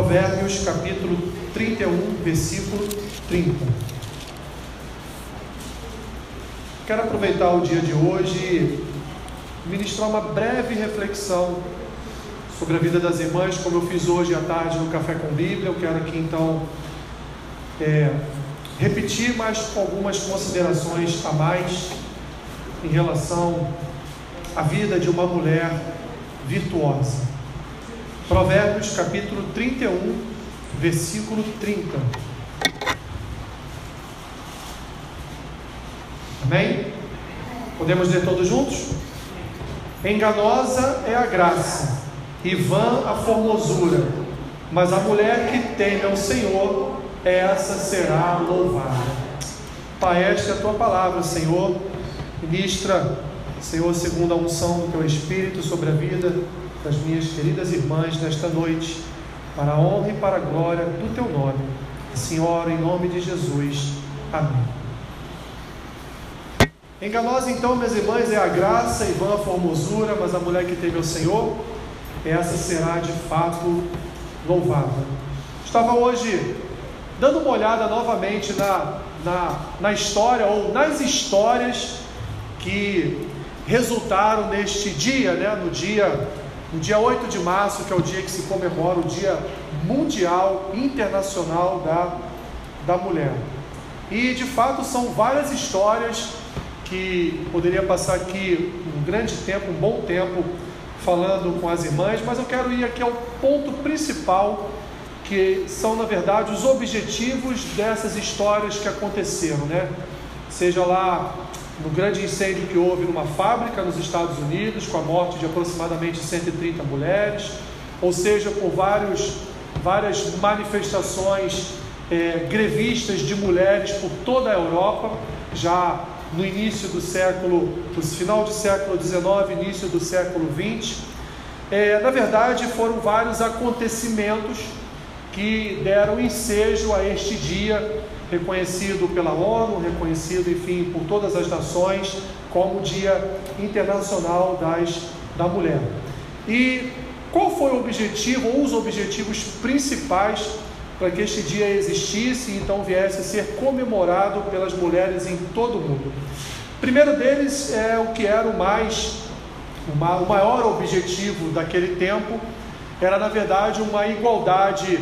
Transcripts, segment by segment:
Provérbios capítulo 31, versículo 30. Quero aproveitar o dia de hoje e ministrar uma breve reflexão sobre a vida das irmãs, como eu fiz hoje à tarde no Café com Bíblia. Eu quero aqui então é, repetir mais algumas considerações a mais em relação à vida de uma mulher virtuosa. Provérbios capítulo 31, versículo 30. Amém? Podemos ler todos juntos? Enganosa é a graça, e vã a formosura, mas a mulher que teme ao Senhor, essa será louvada. Pai, esta é a tua palavra, Senhor. Ministra, Senhor, segundo a unção do teu Espírito sobre a vida das minhas queridas irmãs nesta noite, para a honra e para a glória do teu nome. Senhor, em nome de Jesus. Amém. Enganosa então, minhas irmãs, é a graça e vã a formosura, mas a mulher que teve o Senhor, essa será de fato louvada. Estava hoje dando uma olhada novamente na, na, na história ou nas histórias que resultaram neste dia, né, no dia no dia 8 de março, que é o dia que se comemora o Dia Mundial Internacional da, da Mulher. E de fato são várias histórias que poderia passar aqui um grande tempo, um bom tempo, falando com as irmãs, mas eu quero ir aqui ao ponto principal, que são na verdade os objetivos dessas histórias que aconteceram, né? Seja lá no grande incêndio que houve numa fábrica nos Estados Unidos, com a morte de aproximadamente 130 mulheres, ou seja, por vários, várias manifestações é, grevistas de mulheres por toda a Europa, já no início do século, no final do século XIX, início do século XX. É, na verdade, foram vários acontecimentos que deram ensejo a este dia reconhecido pela ONU, reconhecido, enfim, por todas as nações, como Dia Internacional das, da Mulher. E qual foi o objetivo, ou os objetivos principais para que este dia existisse e então viesse a ser comemorado pelas mulheres em todo o mundo? Primeiro deles é o que era o mais, o maior objetivo daquele tempo, era na verdade uma igualdade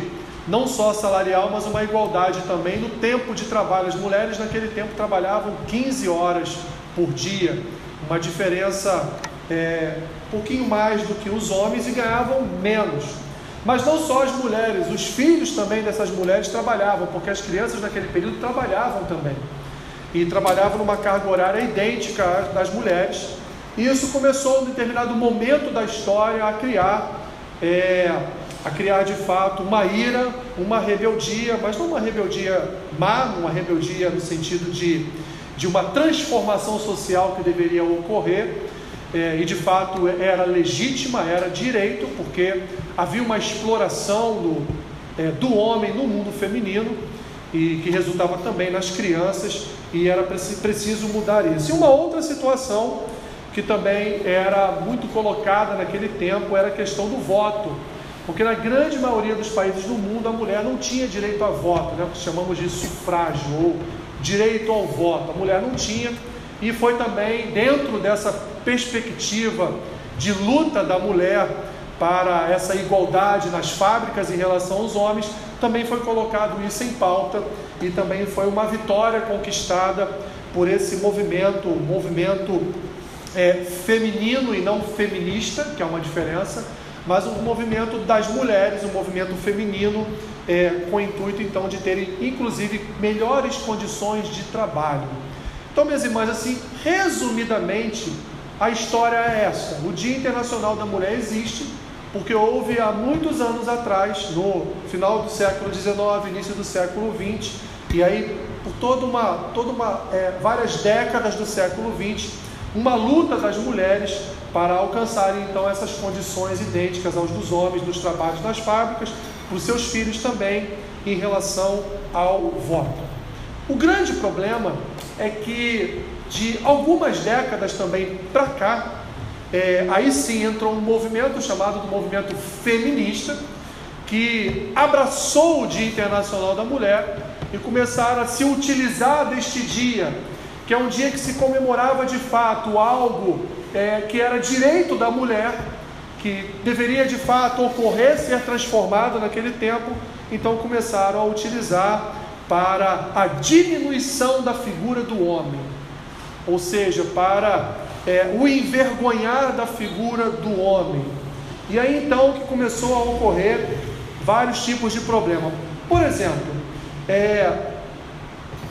não só salarial, mas uma igualdade também no tempo de trabalho. As mulheres naquele tempo trabalhavam 15 horas por dia, uma diferença é, um pouquinho mais do que os homens e ganhavam menos. Mas não só as mulheres, os filhos também dessas mulheres trabalhavam, porque as crianças naquele período trabalhavam também. E trabalhavam numa carga horária idêntica das mulheres. E isso começou, em determinado momento da história, a criar é, a criar de fato uma ira, uma rebeldia, mas não uma rebeldia má, uma rebeldia no sentido de, de uma transformação social que deveria ocorrer, é, e de fato era legítima, era direito, porque havia uma exploração do, é, do homem no mundo feminino, e que resultava também nas crianças, e era preciso mudar isso. E uma outra situação que também era muito colocada naquele tempo era a questão do voto porque na grande maioria dos países do mundo a mulher não tinha direito a voto, né, chamamos de sufrágio ou direito ao voto. A mulher não tinha, e foi também dentro dessa perspectiva de luta da mulher para essa igualdade nas fábricas em relação aos homens, também foi colocado isso em pauta e também foi uma vitória conquistada por esse movimento, movimento é, feminino e não feminista, que é uma diferença, mas um movimento das mulheres, um movimento feminino, é, com o intuito então de terem inclusive melhores condições de trabalho. Então, minhas irmãs, assim, resumidamente, a história é essa: o Dia Internacional da Mulher existe porque houve há muitos anos atrás, no final do século XIX, início do século XX, e aí por toda uma, toda uma é, várias décadas do século XX, uma luta das mulheres para alcançarem então essas condições idênticas aos dos homens nos trabalhos das fábricas, para os seus filhos também em relação ao voto. O grande problema é que de algumas décadas também para cá, é, aí sim entrou um movimento chamado do movimento feminista, que abraçou o Dia Internacional da Mulher e começaram a se utilizar deste dia, que é um dia que se comemorava de fato algo é, que era direito da mulher, que deveria de fato ocorrer, ser transformado naquele tempo, então começaram a utilizar para a diminuição da figura do homem, ou seja, para é, o envergonhar da figura do homem. E aí então que começou a ocorrer vários tipos de problema. Por exemplo, é,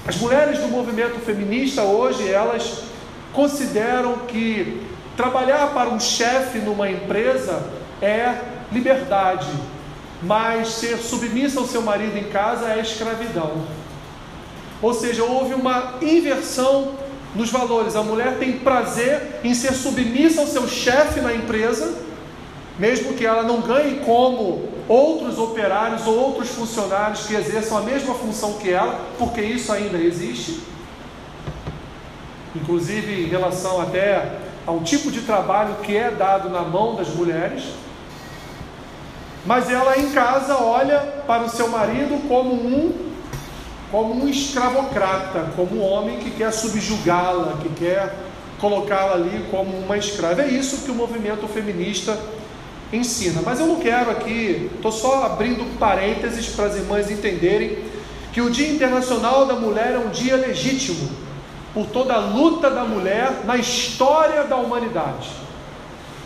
as mulheres do movimento feminista hoje elas consideram que trabalhar para um chefe numa empresa é liberdade, mas ser submissa ao seu marido em casa é escravidão. Ou seja, houve uma inversão nos valores. A mulher tem prazer em ser submissa ao seu chefe na empresa, mesmo que ela não ganhe como outros operários ou outros funcionários que exerçam a mesma função que ela, porque isso ainda existe. Inclusive em relação até ao tipo de trabalho que é dado na mão das mulheres. Mas ela em casa olha para o seu marido como um como um escravocrata, como um homem que quer subjugá-la, que quer colocá-la ali como uma escrava. É isso que o movimento feminista ensina. Mas eu não quero aqui, estou só abrindo parênteses para as irmãs entenderem que o Dia Internacional da Mulher é um dia legítimo por toda a luta da mulher na história da humanidade.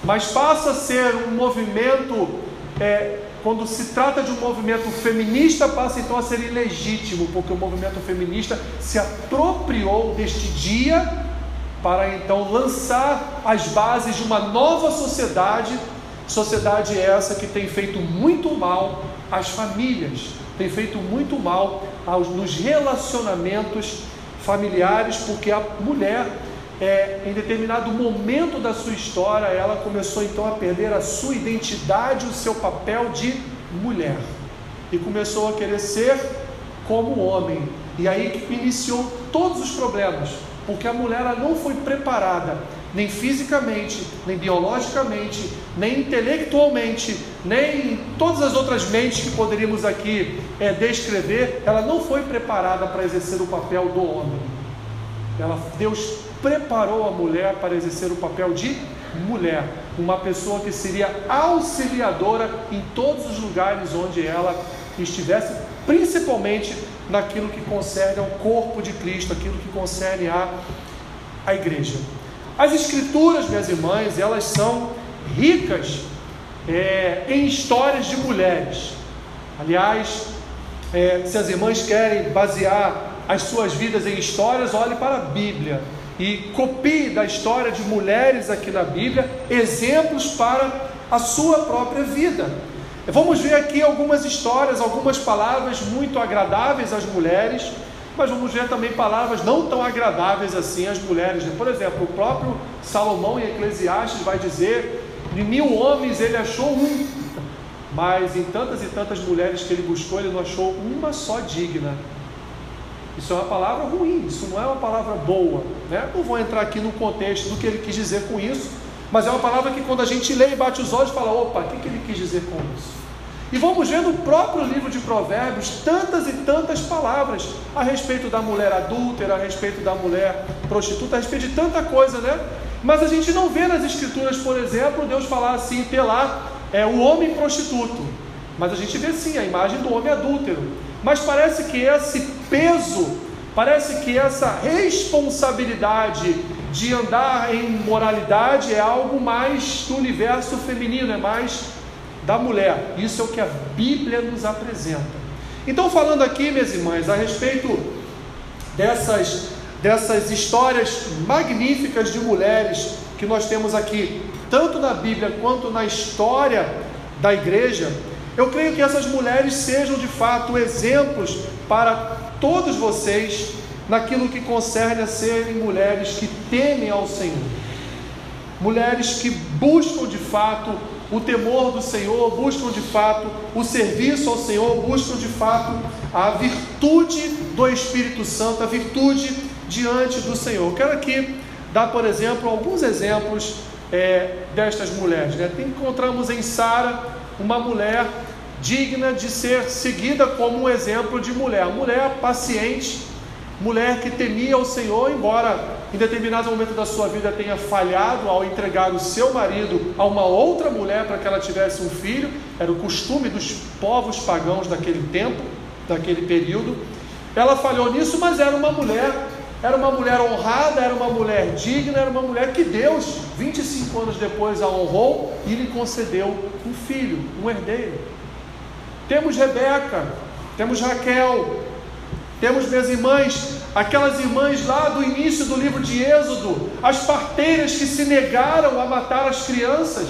Mas passa a ser um movimento, é, quando se trata de um movimento feminista, passa então a ser ilegítimo, porque o movimento feminista se apropriou deste dia para então lançar as bases de uma nova sociedade Sociedade essa que tem feito muito mal às famílias, tem feito muito mal aos, nos relacionamentos familiares, porque a mulher, é, em determinado momento da sua história, ela começou então a perder a sua identidade, o seu papel de mulher, e começou a querer ser como homem. E aí que iniciou todos os problemas, porque a mulher não foi preparada nem fisicamente, nem biologicamente, nem intelectualmente, nem todas as outras mentes que poderíamos aqui é, descrever, ela não foi preparada para exercer o papel do homem. Ela, Deus preparou a mulher para exercer o papel de mulher, uma pessoa que seria auxiliadora em todos os lugares onde ela estivesse, principalmente naquilo que concerne ao corpo de Cristo, aquilo que concerne a igreja. As escrituras, minhas irmãs, elas são ricas é, em histórias de mulheres. Aliás, é, se as irmãs querem basear as suas vidas em histórias, olhe para a Bíblia e copie da história de mulheres aqui na Bíblia exemplos para a sua própria vida. Vamos ver aqui algumas histórias, algumas palavras muito agradáveis às mulheres mas vamos ver também palavras não tão agradáveis assim às mulheres. Por exemplo, o próprio Salomão em Eclesiastes vai dizer: de mil homens ele achou um, mas em tantas e tantas mulheres que ele buscou, ele não achou uma só digna. Isso é uma palavra ruim, isso não é uma palavra boa. Né? Não vou entrar aqui no contexto do que ele quis dizer com isso, mas é uma palavra que quando a gente lê e bate os olhos, fala: opa, o que, que ele quis dizer com isso? E vamos ver no próprio livro de Provérbios tantas e tantas palavras a respeito da mulher adúltera, a respeito da mulher prostituta, a respeito de tanta coisa, né? Mas a gente não vê nas escrituras, por exemplo, Deus falar assim, lá é, o homem prostituto. Mas a gente vê sim a imagem do homem adúltero. Mas parece que esse peso, parece que essa responsabilidade de andar em moralidade é algo mais do universo feminino, é mais da mulher. Isso é o que a Bíblia nos apresenta. Então, falando aqui, minhas irmãs, a respeito dessas, dessas histórias magníficas de mulheres que nós temos aqui, tanto na Bíblia quanto na história da igreja, eu creio que essas mulheres sejam de fato exemplos para todos vocês naquilo que concerne a serem mulheres que temem ao Senhor, mulheres que buscam de fato o temor do Senhor, buscam de fato o serviço ao Senhor, buscam de fato a virtude do Espírito Santo, a virtude diante do Senhor. Quero aqui dar, por exemplo, alguns exemplos é, destas mulheres. Né? Encontramos em Sara uma mulher digna de ser seguida como um exemplo de mulher. Mulher paciente, mulher que temia o Senhor, embora em determinado momento da sua vida tenha falhado ao entregar o seu marido a uma outra mulher para que ela tivesse um filho, era o costume dos povos pagãos daquele tempo, daquele período. Ela falhou nisso, mas era uma mulher, era uma mulher honrada, era uma mulher digna, era uma mulher que Deus, 25 anos depois, a honrou e lhe concedeu um filho, um herdeiro. Temos Rebeca, temos Raquel, temos minhas irmãs, aquelas irmãs lá do início do livro de Êxodo, as parteiras que se negaram a matar as crianças,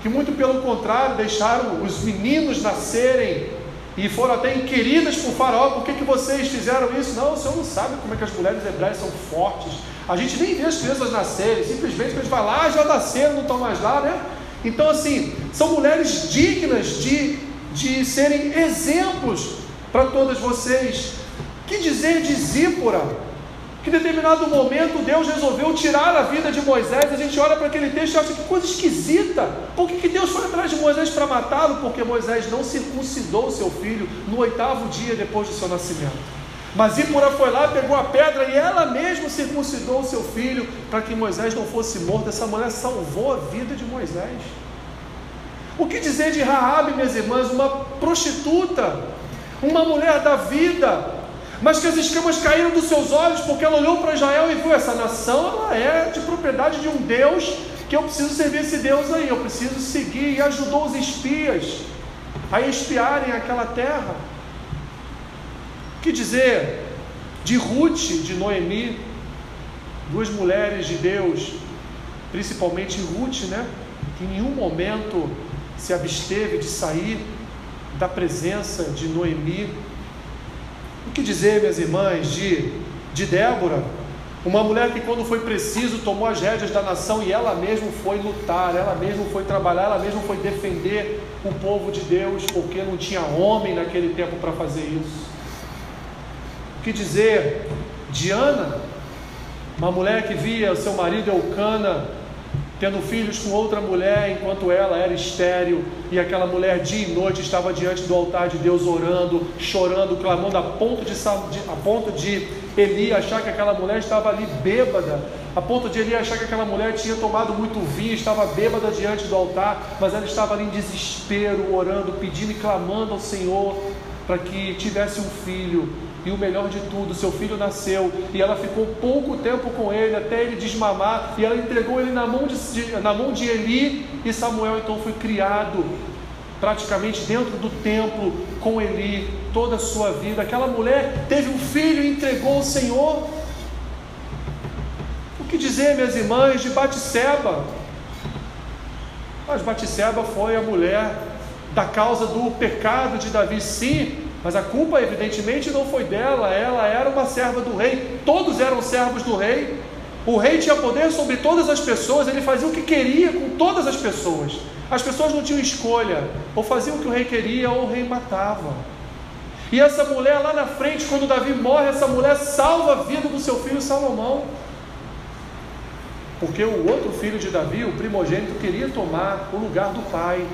que muito pelo contrário deixaram os meninos nascerem e foram até inquiridas por Faraó: por que, que vocês fizeram isso? Não, o senhor não sabe como é que as mulheres hebreias são fortes. A gente nem vê as crianças nascerem, simplesmente eles vão lá, já nasceram, não estão mais lá, né? Então, assim, são mulheres dignas de, de serem exemplos para todas vocês. Que dizer de Zípora? Que em determinado momento Deus resolveu tirar a vida de Moisés. A gente olha para aquele texto e acha que coisa esquisita. Por que, que Deus foi atrás de Moisés para matá-lo? Porque Moisés não circuncidou seu filho no oitavo dia depois do seu nascimento. Mas Zípora foi lá, pegou a pedra e ela mesma circuncidou o seu filho para que Moisés não fosse morto. Essa mulher salvou a vida de Moisés. O que dizer de Raabe, minhas irmãs, uma prostituta uma mulher da vida, mas que as escamas caíram dos seus olhos porque ela olhou para Israel e viu essa nação, ela é de propriedade de um Deus que eu preciso servir esse Deus aí, eu preciso seguir e ajudou os espias a espiarem aquela terra. Que dizer de Ruth, de Noemi, duas mulheres de Deus, principalmente Ruth, né, que em nenhum momento se absteve de sair da presença de Noemi. O que dizer, minhas irmãs, de, de Débora, uma mulher que, quando foi preciso, tomou as rédeas da nação e ela mesma foi lutar, ela mesma foi trabalhar, ela mesma foi defender o povo de Deus, porque não tinha homem naquele tempo para fazer isso. O que dizer de Ana, uma mulher que via seu marido Eucana tendo filhos com outra mulher, enquanto ela era estéril, e aquela mulher dia e noite estava diante do altar de Deus orando, chorando, clamando, a ponto de, a ponto de Eli achar que aquela mulher estava ali bêbada, a ponto de Eli achar que aquela mulher tinha tomado muito vinho, estava bêbada diante do altar, mas ela estava ali em desespero, orando, pedindo e clamando ao Senhor para que tivesse um filho. E o melhor de tudo, seu filho nasceu e ela ficou pouco tempo com ele até ele desmamar e ela entregou ele na mão de, na mão de Eli e Samuel então foi criado praticamente dentro do templo com Eli toda a sua vida. Aquela mulher teve um filho e entregou ao Senhor. O que dizer, minhas irmãs, de Batseba? Mas Batseba foi a mulher da causa do pecado de Davi, sim, mas a culpa, evidentemente, não foi dela, ela era uma serva do rei, todos eram servos do rei. O rei tinha poder sobre todas as pessoas, ele fazia o que queria com todas as pessoas. As pessoas não tinham escolha, ou faziam o que o rei queria, ou o rei matava. E essa mulher lá na frente, quando Davi morre, essa mulher salva a vida do seu filho Salomão. Porque o outro filho de Davi, o primogênito, queria tomar o lugar do pai.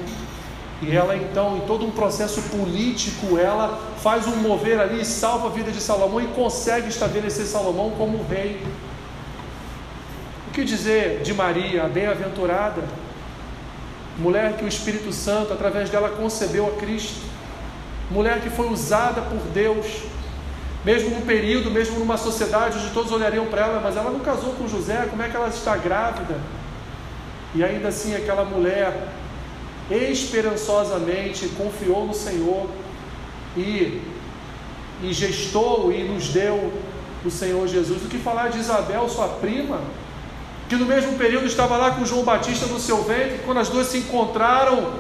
E ela então, em todo um processo político, ela faz um mover ali, salva a vida de Salomão e consegue estabelecer Salomão como rei. O que dizer de Maria, a bem-aventurada, mulher que o Espírito Santo, através dela, concebeu a Cristo, mulher que foi usada por Deus, mesmo num período, mesmo numa sociedade onde todos olhariam para ela, mas ela não casou com José, como é que ela está grávida? E ainda assim, aquela mulher esperançosamente confiou no Senhor e, e gestou e nos deu o Senhor Jesus. O que falar de Isabel, sua prima, que no mesmo período estava lá com João Batista no seu ventre, quando as duas se encontraram,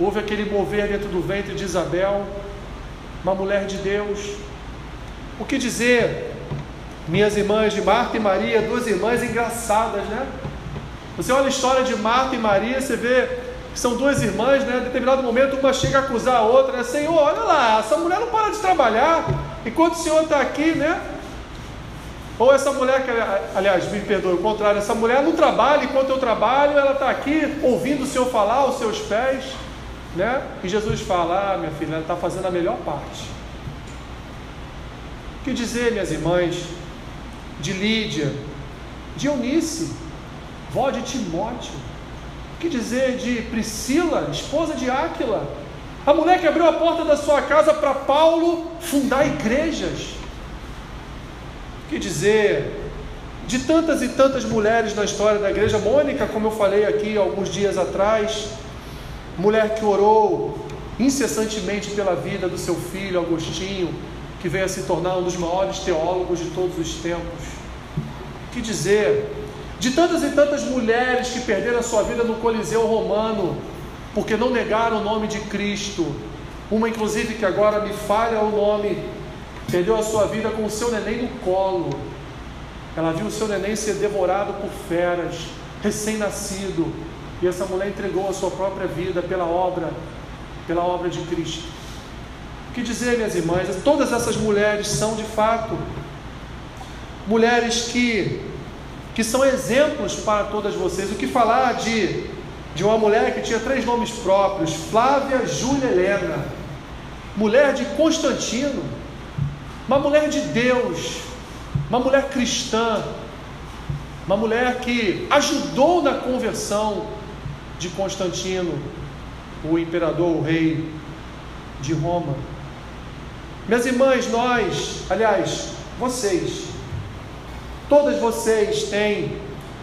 houve aquele mover dentro do ventre de Isabel, uma mulher de Deus. O que dizer, minhas irmãs de Marta e Maria, duas irmãs engraçadas, né? Você olha a história de Marta e Maria, você vê que são duas irmãs, né? Em determinado momento, uma chega a acusar a outra, né? Senhor, olha lá, essa mulher não para de trabalhar, enquanto o Senhor está aqui, né? Ou essa mulher, que, aliás, me perdoe, o contrário, essa mulher não trabalha enquanto eu trabalho, ela está aqui ouvindo o Senhor falar aos seus pés. né? E Jesus fala: Ah, minha filha, ela está fazendo a melhor parte. O que dizer, minhas irmãs, de Lídia, de Eunice, vó de Timóteo? Que dizer de Priscila, esposa de Áquila? A mulher que abriu a porta da sua casa para Paulo fundar igrejas. Que dizer de tantas e tantas mulheres na história da igreja? Mônica, como eu falei aqui alguns dias atrás, mulher que orou incessantemente pela vida do seu filho Agostinho, que veio a se tornar um dos maiores teólogos de todos os tempos. Que dizer de tantas e tantas mulheres que perderam a sua vida no Coliseu Romano, porque não negaram o nome de Cristo. Uma, inclusive, que agora me falha o nome, perdeu a sua vida com o seu neném no colo. Ela viu o seu neném ser devorado por feras, recém-nascido, e essa mulher entregou a sua própria vida pela obra, pela obra de Cristo. O que dizer, minhas irmãs? Todas essas mulheres são de fato mulheres que, que são exemplos para todas vocês. O que falar de, de uma mulher que tinha três nomes próprios: Flávia Júlia Helena, mulher de Constantino, uma mulher de Deus, uma mulher cristã, uma mulher que ajudou na conversão de Constantino, o imperador, o rei de Roma. Minhas irmãs, nós, aliás, vocês, todas vocês têm,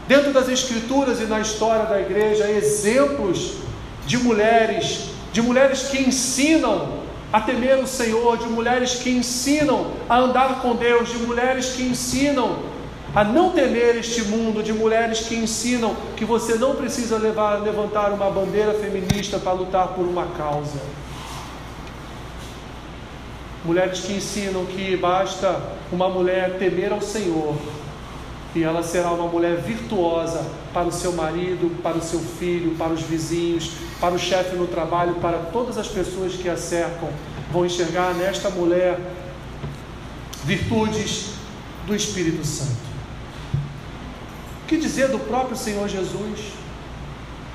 dentro das Escrituras e na história da igreja, exemplos de mulheres, de mulheres que ensinam a temer o Senhor, de mulheres que ensinam a andar com Deus, de mulheres que ensinam a não temer este mundo de mulheres que ensinam que você não precisa levar, levantar uma bandeira feminista para lutar por uma causa. Mulheres que ensinam que basta uma mulher temer ao Senhor e ela será uma mulher virtuosa para o seu marido, para o seu filho, para os vizinhos, para o chefe no trabalho, para todas as pessoas que a cercam. Vão enxergar nesta mulher virtudes do Espírito Santo que dizer do próprio Senhor Jesus?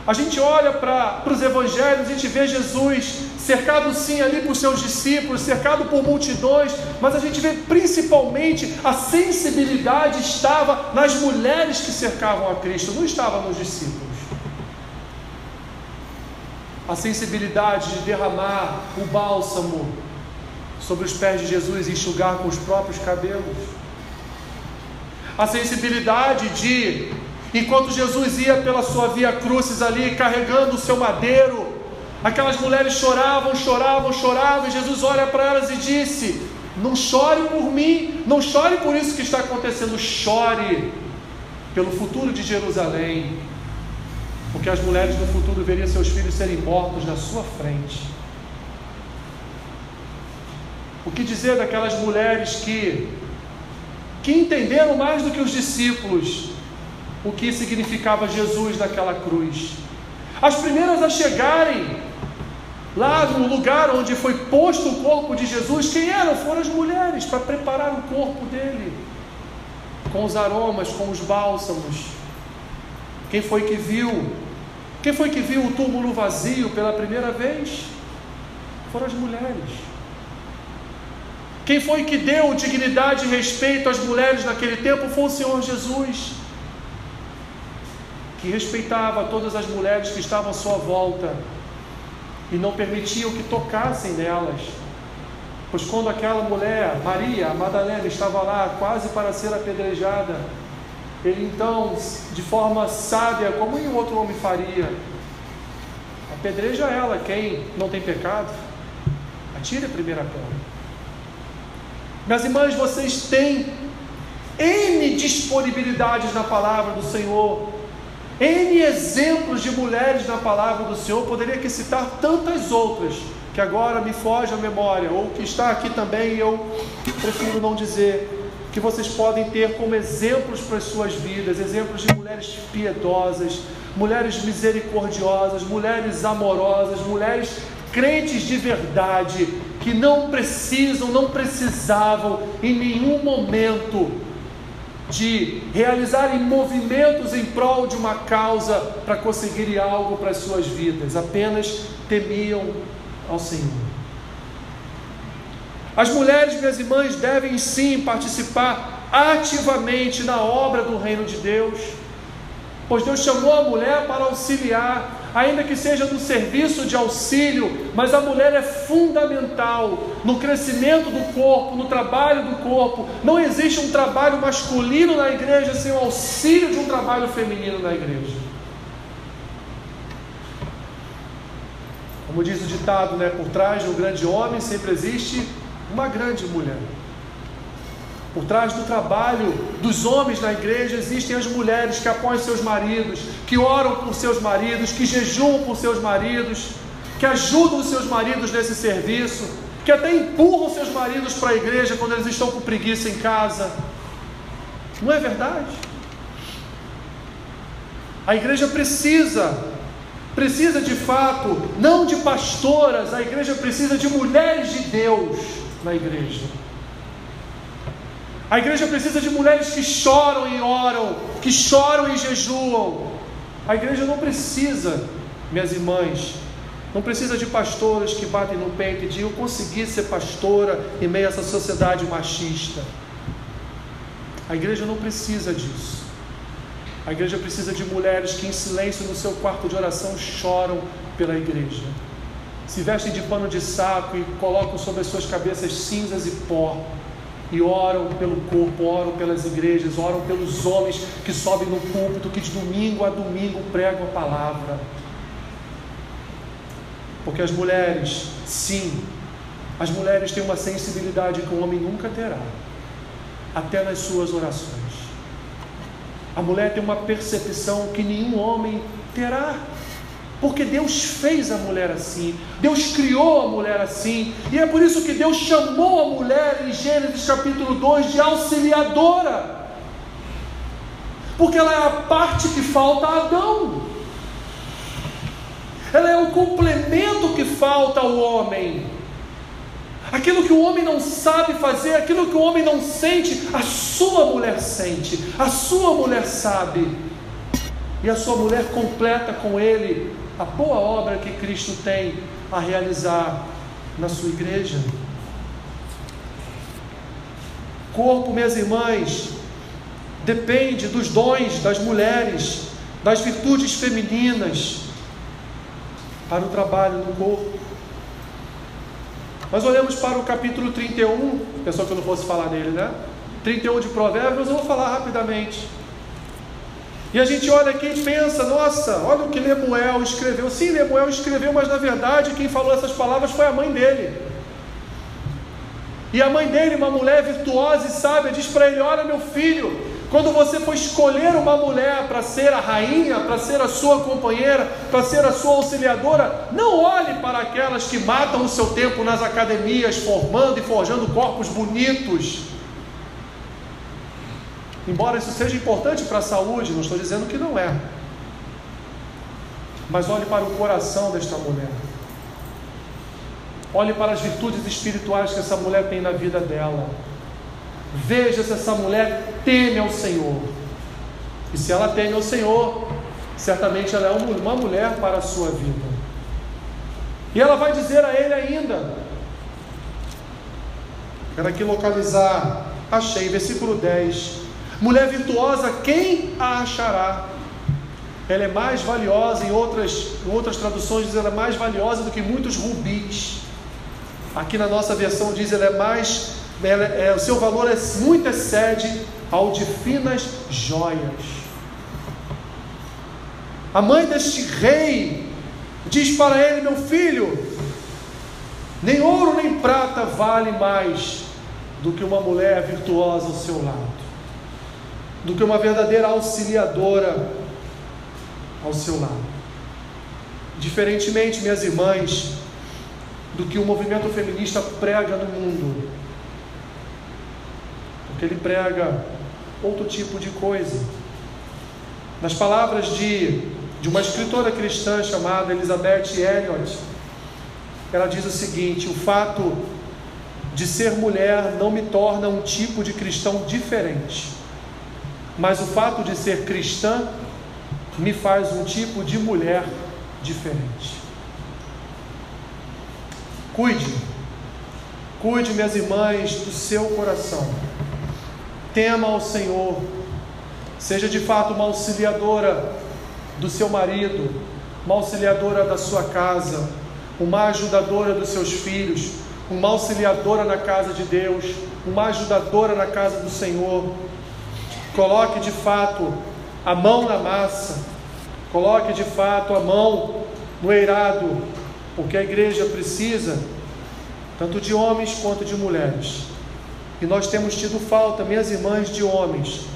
A gente olha para os evangelhos, a gente vê Jesus cercado sim ali por seus discípulos, cercado por multidões, mas a gente vê principalmente a sensibilidade estava nas mulheres que cercavam a Cristo, não estava nos discípulos. A sensibilidade de derramar o bálsamo sobre os pés de Jesus e enxugar com os próprios cabelos a sensibilidade de, enquanto Jesus ia pela sua via crucis ali, carregando o seu madeiro, aquelas mulheres choravam, choravam, choravam, e Jesus olha para elas e disse: Não chore por mim, não chore por isso que está acontecendo, chore pelo futuro de Jerusalém, porque as mulheres no futuro veriam seus filhos serem mortos na sua frente. O que dizer daquelas mulheres que que entenderam mais do que os discípulos o que significava Jesus naquela cruz. As primeiras a chegarem lá no lugar onde foi posto o corpo de Jesus, quem eram? Foram as mulheres para preparar o corpo dele com os aromas, com os bálsamos. Quem foi que viu? Quem foi que viu o túmulo vazio pela primeira vez? Foram as mulheres. Quem foi que deu dignidade e respeito às mulheres naquele tempo foi o Senhor Jesus, que respeitava todas as mulheres que estavam à sua volta e não permitiam que tocassem nelas. Pois quando aquela mulher, Maria, a Madalena, estava lá quase para ser apedrejada, ele então, de forma sábia, como nenhum outro homem faria, apedreja ela, quem não tem pecado, atire a primeira pedra. Minhas irmãs, vocês têm N disponibilidades na palavra do Senhor, N exemplos de mulheres na palavra do Senhor, poderia aqui citar tantas outras, que agora me foge a memória, ou que está aqui também e eu prefiro não dizer, que vocês podem ter como exemplos para as suas vidas, exemplos de mulheres piedosas, mulheres misericordiosas, mulheres amorosas, mulheres crentes de verdade, que não precisam, não precisavam em nenhum momento de realizarem movimentos em prol de uma causa para conseguirem algo para as suas vidas, apenas temiam ao Senhor. As mulheres, minhas irmãs, devem sim participar ativamente na obra do reino de Deus, pois Deus chamou a mulher para auxiliar ainda que seja no serviço de auxílio, mas a mulher é fundamental no crescimento do corpo, no trabalho do corpo. Não existe um trabalho masculino na igreja sem o auxílio de um trabalho feminino na igreja. Como diz o ditado, né, por trás de um grande homem sempre existe uma grande mulher. Por trás do trabalho dos homens na igreja existem as mulheres que apoiam seus maridos, que oram por seus maridos, que jejuam por seus maridos, que ajudam os seus maridos nesse serviço, que até empurram seus maridos para a igreja quando eles estão com preguiça em casa. Não é verdade? A igreja precisa, precisa de fato, não de pastoras, a igreja precisa de mulheres de Deus na igreja. A igreja precisa de mulheres que choram e oram, que choram e jejuam. A igreja não precisa, minhas irmãs, não precisa de pastoras que batem no peito e dizem: Eu consegui ser pastora em meio a essa sociedade machista. A igreja não precisa disso. A igreja precisa de mulheres que, em silêncio no seu quarto de oração, choram pela igreja. Se vestem de pano de saco e colocam sobre as suas cabeças cinzas e pó e oram pelo corpo, oram pelas igrejas, oram pelos homens que sobem no púlpito, que de domingo a domingo pregam a palavra. Porque as mulheres, sim, as mulheres têm uma sensibilidade que o homem nunca terá, até nas suas orações. A mulher tem uma percepção que nenhum homem terá. Porque Deus fez a mulher assim, Deus criou a mulher assim, e é por isso que Deus chamou a mulher em Gênesis capítulo 2 de auxiliadora, porque ela é a parte que falta a Adão, ela é o complemento que falta ao homem. Aquilo que o homem não sabe fazer, aquilo que o homem não sente, a sua mulher sente, a sua mulher sabe. E a sua mulher completa com ele a boa obra que Cristo tem a realizar na sua igreja. Corpo, minhas irmãs, depende dos dons das mulheres, das virtudes femininas para o trabalho no corpo. Nós olhamos para o capítulo 31, pensou que eu não fosse falar dele, né? 31 de Provérbios, eu vou falar rapidamente. E a gente olha aqui e pensa, nossa, olha o que Lemuel escreveu. Sim, Lemuel escreveu, mas na verdade quem falou essas palavras foi a mãe dele. E a mãe dele, uma mulher virtuosa e sábia, diz para ele: Olha, meu filho, quando você for escolher uma mulher para ser a rainha, para ser a sua companheira, para ser a sua auxiliadora, não olhe para aquelas que matam o seu tempo nas academias, formando e forjando corpos bonitos Embora isso seja importante para a saúde, não estou dizendo que não é. Mas olhe para o coração desta mulher. Olhe para as virtudes espirituais que essa mulher tem na vida dela. Veja se essa mulher teme ao Senhor. E se ela teme ao Senhor, certamente ela é uma mulher para a sua vida. E ela vai dizer a ele ainda. Quero aqui localizar. Achei, versículo 10. Mulher virtuosa, quem a achará? Ela é mais valiosa, em outras, em outras traduções diz ela é mais valiosa do que muitos rubis. Aqui na nossa versão diz ela é mais, ela, é, o seu valor é muito excede ao de finas joias. A mãe deste rei diz para ele: Meu filho, nem ouro nem prata vale mais do que uma mulher virtuosa ao seu lado do que uma verdadeira auxiliadora ao seu lado. Diferentemente, minhas irmãs, do que o movimento feminista prega no mundo, porque ele prega outro tipo de coisa. Nas palavras de, de uma escritora cristã chamada Elizabeth Elliot, ela diz o seguinte: o fato de ser mulher não me torna um tipo de cristão diferente mas o fato de ser cristã me faz um tipo de mulher diferente. Cuide, cuide, minhas irmãs, do seu coração. Tema ao Senhor. Seja de fato uma auxiliadora do seu marido, uma auxiliadora da sua casa, uma ajudadora dos seus filhos, uma auxiliadora na casa de Deus, uma ajudadora na casa do Senhor. Coloque de fato a mão na massa, coloque de fato a mão no eirado, porque a igreja precisa tanto de homens quanto de mulheres. E nós temos tido falta, minhas irmãs, de homens.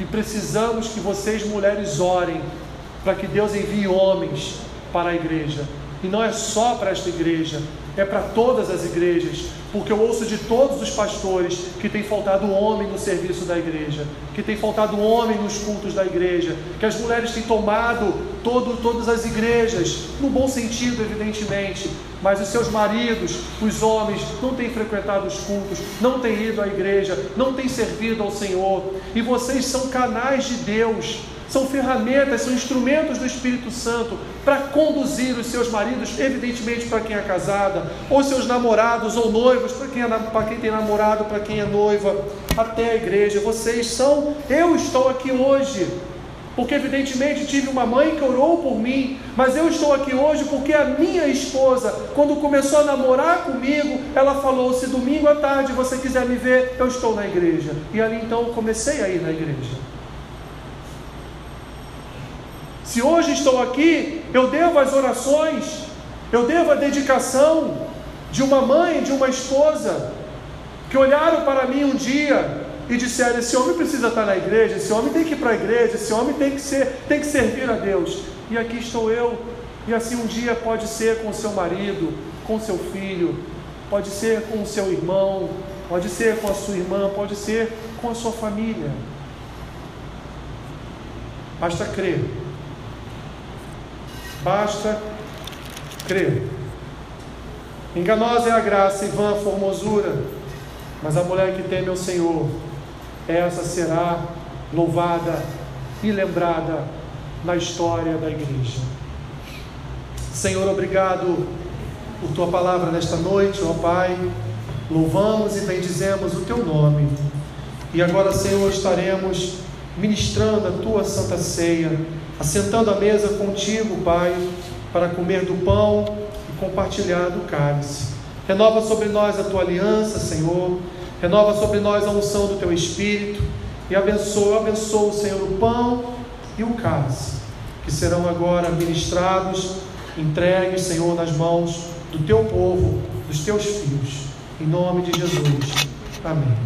E precisamos que vocês, mulheres, orem para que Deus envie homens para a igreja. E não é só para esta igreja, é para todas as igrejas, porque eu ouço de todos os pastores que tem faltado homem no serviço da igreja, que tem faltado homem nos cultos da igreja, que as mulheres têm tomado todo, todas as igrejas, no bom sentido, evidentemente, mas os seus maridos, os homens, não têm frequentado os cultos, não têm ido à igreja, não têm servido ao Senhor, e vocês são canais de Deus são ferramentas, são instrumentos do Espírito Santo para conduzir os seus maridos, evidentemente para quem é casada, ou seus namorados ou noivos, para quem, é, para quem tem namorado, para quem é noiva, até a igreja. Vocês são, eu estou aqui hoje, porque evidentemente tive uma mãe que orou por mim, mas eu estou aqui hoje porque a minha esposa, quando começou a namorar comigo, ela falou: se domingo à tarde você quiser me ver, eu estou na igreja. E ali então comecei a ir na igreja. Se hoje estou aqui, eu devo as orações, eu devo a dedicação de uma mãe, de uma esposa, que olharam para mim um dia e disseram: esse homem precisa estar na igreja, esse homem tem que ir para a igreja, esse homem tem que ser, tem que servir a Deus. E aqui estou eu. E assim um dia pode ser com seu marido, com seu filho, pode ser com o seu irmão, pode ser com a sua irmã, pode ser com a sua família. Basta crer basta crer. Enganosa é a graça e vã a formosura, mas a mulher que teme ao Senhor, essa será louvada e lembrada na história da igreja. Senhor, obrigado por tua palavra nesta noite, ó Pai. Louvamos e bendizemos o teu nome. E agora, Senhor, estaremos ministrando a tua santa ceia assentando à mesa contigo, Pai, para comer do pão e compartilhar do cálice. Renova sobre nós a tua aliança, Senhor. Renova sobre nós a unção do teu Espírito. E abençoa, abençoa, Senhor, o pão e o cálice, que serão agora ministrados, entregues, Senhor, nas mãos do teu povo, dos teus filhos. Em nome de Jesus. Amém.